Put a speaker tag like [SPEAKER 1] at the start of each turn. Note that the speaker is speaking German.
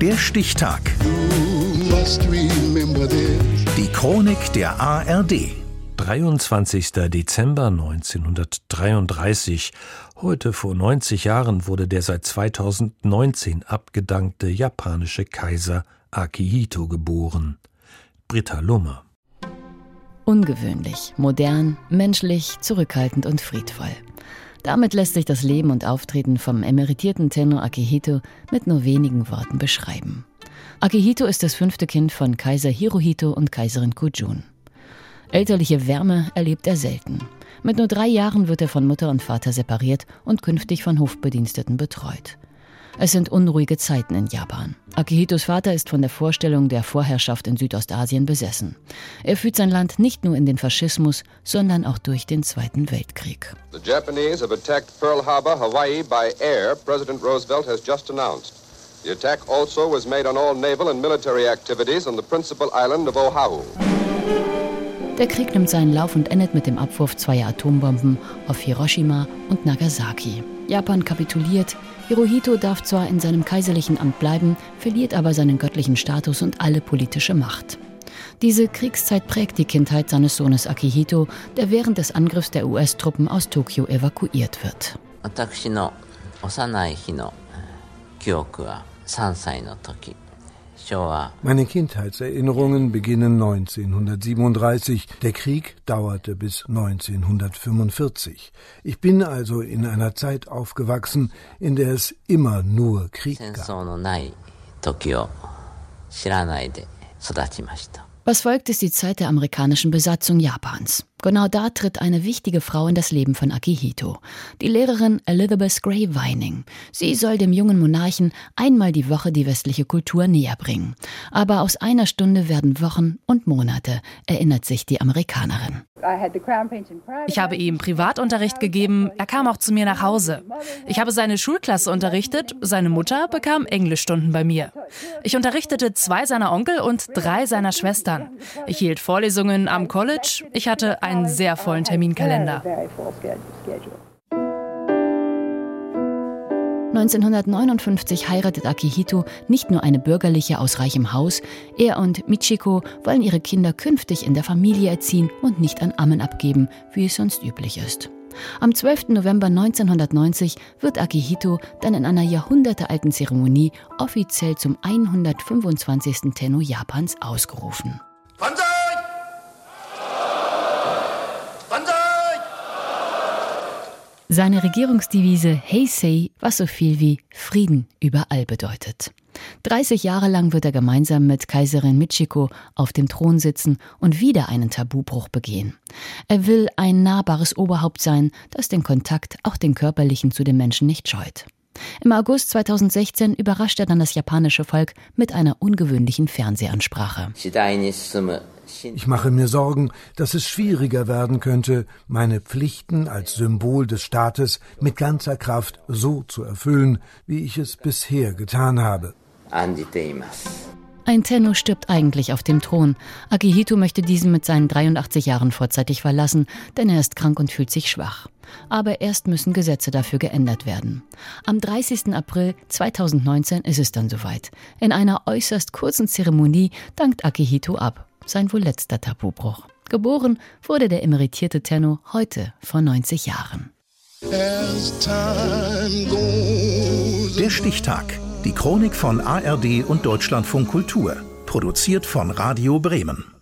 [SPEAKER 1] Der Stichtag. Die Chronik der ARD.
[SPEAKER 2] 23. Dezember 1933. Heute vor 90 Jahren wurde der seit 2019 abgedankte japanische Kaiser Akihito geboren. Britta Lummer.
[SPEAKER 3] Ungewöhnlich, modern, menschlich, zurückhaltend und friedvoll. Damit lässt sich das Leben und Auftreten vom emeritierten Tenno Akihito mit nur wenigen Worten beschreiben. Akihito ist das fünfte Kind von Kaiser Hirohito und Kaiserin Kujun. Elterliche Wärme erlebt er selten. Mit nur drei Jahren wird er von Mutter und Vater separiert und künftig von Hofbediensteten betreut. Es sind unruhige Zeiten in Japan. Akihitos Vater ist von der Vorstellung der Vorherrschaft in Südostasien besessen. Er führt sein Land nicht nur in den Faschismus, sondern auch durch den Zweiten Weltkrieg. The Japanese have attacked Pearl Harbor, Hawaii by air, President Roosevelt has just announced. The attack also was made on all naval and military activities on the principal island of Oahu. Der Krieg nimmt seinen Lauf und endet mit dem Abwurf zweier Atombomben auf Hiroshima und Nagasaki. Japan kapituliert, Hirohito darf zwar in seinem kaiserlichen Amt bleiben, verliert aber seinen göttlichen Status und alle politische Macht. Diese Kriegszeit prägt die Kindheit seines Sohnes Akihito, der während des Angriffs der US-Truppen aus Tokio evakuiert wird.
[SPEAKER 4] 3歳の時 meine Kindheitserinnerungen beginnen 1937. Der Krieg dauerte bis 1945. Ich bin also in einer Zeit aufgewachsen, in der es immer nur Krieg gab.
[SPEAKER 3] Was folgt, ist die Zeit der amerikanischen Besatzung Japans. Genau da tritt eine wichtige Frau in das Leben von Akihito, die Lehrerin Elizabeth Gray Vining. Sie soll dem jungen Monarchen einmal die Woche die westliche Kultur näher bringen. Aber aus einer Stunde werden Wochen und Monate, erinnert sich die Amerikanerin.
[SPEAKER 5] Ich habe ihm Privatunterricht gegeben, er kam auch zu mir nach Hause. Ich habe seine Schulklasse unterrichtet, seine Mutter bekam Englischstunden bei mir. Ich unterrichtete zwei seiner Onkel und drei seiner Schwestern. Ich hielt Vorlesungen am College, ich hatte einen sehr vollen Terminkalender.
[SPEAKER 3] 1959 heiratet Akihito nicht nur eine bürgerliche aus reichem Haus, er und Michiko wollen ihre Kinder künftig in der Familie erziehen und nicht an Ammen abgeben, wie es sonst üblich ist. Am 12. November 1990 wird Akihito dann in einer jahrhundertealten Zeremonie offiziell zum 125. Tenno Japans ausgerufen. Seine Regierungsdevise Heisei, was so viel wie Frieden überall bedeutet. 30 Jahre lang wird er gemeinsam mit Kaiserin Michiko auf dem Thron sitzen und wieder einen Tabubruch begehen. Er will ein nahbares Oberhaupt sein, das den Kontakt, auch den körperlichen, zu den Menschen nicht scheut. Im August 2016 überrascht er dann das japanische Volk mit einer ungewöhnlichen Fernsehansprache.
[SPEAKER 4] Ich mache mir Sorgen, dass es schwieriger werden könnte, meine Pflichten als Symbol des Staates mit ganzer Kraft so zu erfüllen, wie ich es bisher getan habe.
[SPEAKER 3] Ein Tenno stirbt eigentlich auf dem Thron. Akihito möchte diesen mit seinen 83 Jahren vorzeitig verlassen, denn er ist krank und fühlt sich schwach. Aber erst müssen Gesetze dafür geändert werden. Am 30. April 2019 ist es dann soweit. In einer äußerst kurzen Zeremonie dankt Akihito ab. Sein wohl letzter Tabubruch. Geboren wurde der emeritierte Tenno heute vor 90 Jahren.
[SPEAKER 1] Der Stichtag. Die Chronik von ARD und Deutschlandfunk Kultur. Produziert von Radio Bremen.